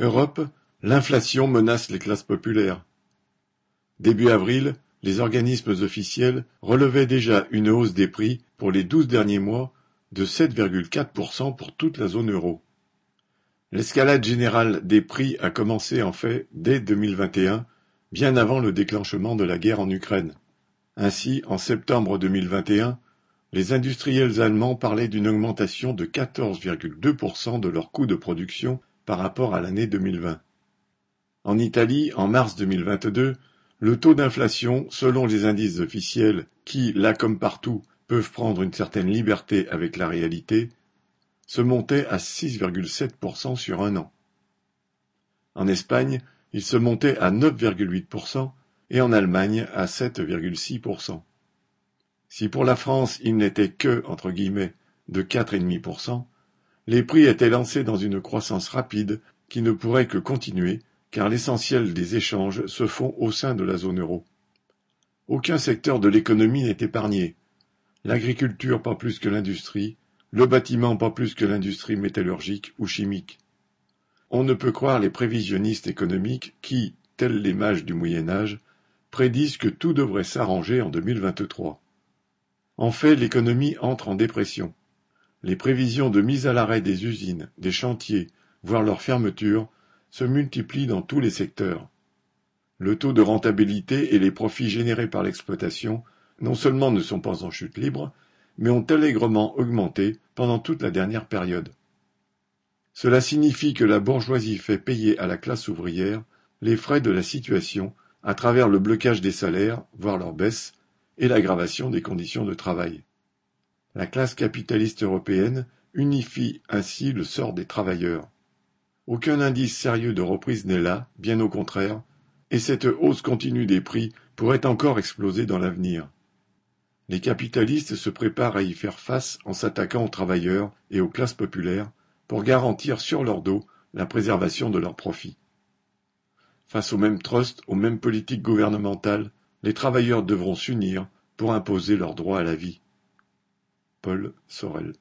Europe, l'inflation menace les classes populaires. Début avril, les organismes officiels relevaient déjà une hausse des prix pour les douze derniers mois de 7,4% pour toute la zone euro. L'escalade générale des prix a commencé en fait dès 2021, bien avant le déclenchement de la guerre en Ukraine. Ainsi, en septembre 2021, les industriels allemands parlaient d'une augmentation de 14,2% de leurs coûts de production par rapport à l'année 2020. En Italie, en mars 2022, le taux d'inflation, selon les indices officiels, qui, là comme partout, peuvent prendre une certaine liberté avec la réalité, se montait à 6,7% sur un an. En Espagne, il se montait à 9,8% et en Allemagne à 7,6%. Si pour la France il n'était que, entre guillemets, de 4,5%, les prix étaient lancés dans une croissance rapide qui ne pourrait que continuer car l'essentiel des échanges se font au sein de la zone euro. Aucun secteur de l'économie n'est épargné. L'agriculture pas plus que l'industrie, le bâtiment pas plus que l'industrie métallurgique ou chimique. On ne peut croire les prévisionnistes économiques qui, tels les mages du Moyen Âge, prédisent que tout devrait s'arranger en 2023. En fait, l'économie entre en dépression. Les prévisions de mise à l'arrêt des usines, des chantiers, voire leur fermeture, se multiplient dans tous les secteurs. Le taux de rentabilité et les profits générés par l'exploitation non seulement ne sont pas en chute libre, mais ont allègrement augmenté pendant toute la dernière période. Cela signifie que la bourgeoisie fait payer à la classe ouvrière les frais de la situation à travers le blocage des salaires, voire leur baisse, et l'aggravation des conditions de travail. La classe capitaliste européenne unifie ainsi le sort des travailleurs. Aucun indice sérieux de reprise n'est là, bien au contraire, et cette hausse continue des prix pourrait encore exploser dans l'avenir. Les capitalistes se préparent à y faire face en s'attaquant aux travailleurs et aux classes populaires pour garantir sur leur dos la préservation de leurs profits. Face aux mêmes trusts, aux mêmes politiques gouvernementales, les travailleurs devront s'unir pour imposer leur droit à la vie. Paul Sorel